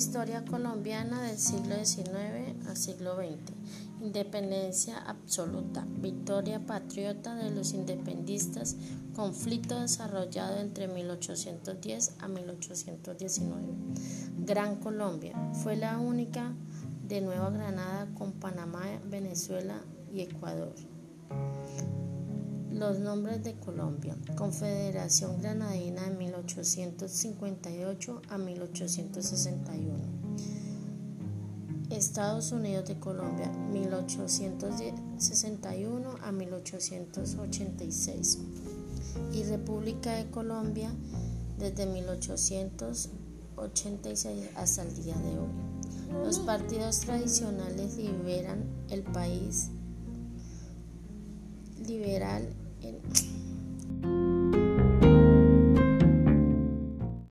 Historia colombiana del siglo XIX al siglo XX. Independencia absoluta. Victoria patriota de los independistas. Conflicto desarrollado entre 1810 a 1819. Gran Colombia. Fue la única de Nueva Granada con Panamá, Venezuela y Ecuador. Los nombres de Colombia. Confederación Granadina de 1858 a 1861. Estados Unidos de Colombia 1861 a 1886 y República de Colombia desde 1886 hasta el día de hoy. Los partidos tradicionales liberan el país liberal